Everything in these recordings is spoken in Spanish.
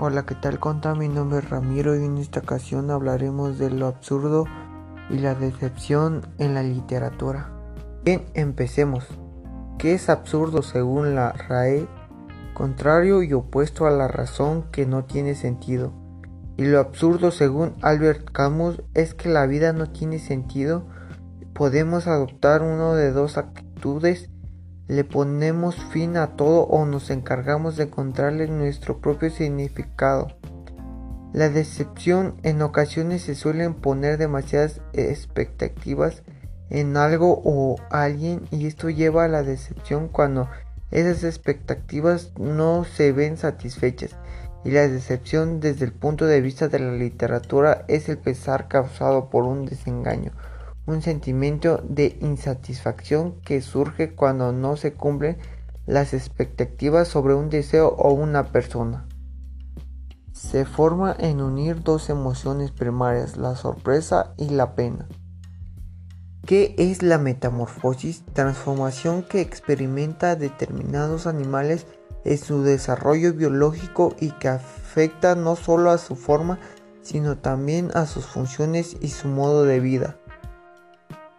Hola, ¿qué tal? Conta, mi nombre es Ramiro y en esta ocasión hablaremos de lo absurdo y la decepción en la literatura. Bien, empecemos. ¿Qué es absurdo según la RAE? Contrario y opuesto a la razón que no tiene sentido. Y lo absurdo según Albert Camus es que la vida no tiene sentido. Podemos adoptar uno de dos actitudes le ponemos fin a todo o nos encargamos de encontrarle nuestro propio significado. La decepción en ocasiones se suelen poner demasiadas expectativas en algo o alguien y esto lleva a la decepción cuando esas expectativas no se ven satisfechas y la decepción desde el punto de vista de la literatura es el pesar causado por un desengaño un sentimiento de insatisfacción que surge cuando no se cumplen las expectativas sobre un deseo o una persona. Se forma en unir dos emociones primarias, la sorpresa y la pena. ¿Qué es la metamorfosis? Transformación que experimenta determinados animales en su desarrollo biológico y que afecta no solo a su forma, sino también a sus funciones y su modo de vida.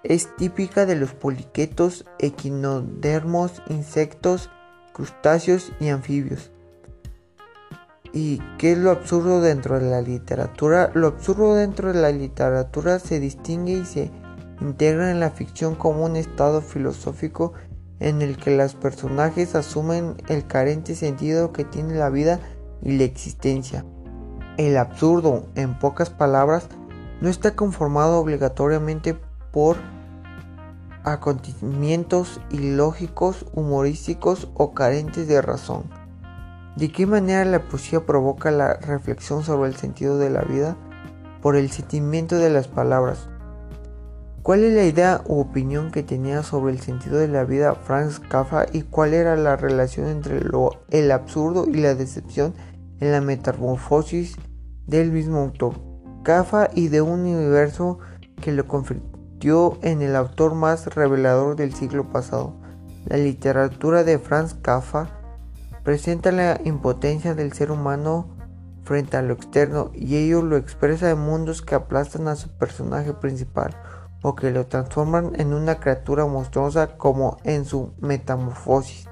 Es típica de los poliquetos, equinodermos, insectos, crustáceos y anfibios. ¿Y qué es lo absurdo dentro de la literatura? Lo absurdo dentro de la literatura se distingue y se integra en la ficción como un estado filosófico en el que los personajes asumen el carente sentido que tiene la vida y la existencia. El absurdo, en pocas palabras, no está conformado obligatoriamente por acontecimientos ilógicos, humorísticos o carentes de razón. ¿De qué manera la poesía provoca la reflexión sobre el sentido de la vida? Por el sentimiento de las palabras. ¿Cuál es la idea u opinión que tenía sobre el sentido de la vida Franz Kafka y cuál era la relación entre lo, el absurdo y la decepción en la metamorfosis del mismo autor? Kafka y de un universo que lo conflictó en el autor más revelador del siglo pasado. La literatura de Franz Kafka presenta la impotencia del ser humano frente a lo externo y ello lo expresa en mundos que aplastan a su personaje principal o que lo transforman en una criatura monstruosa como en su metamorfosis.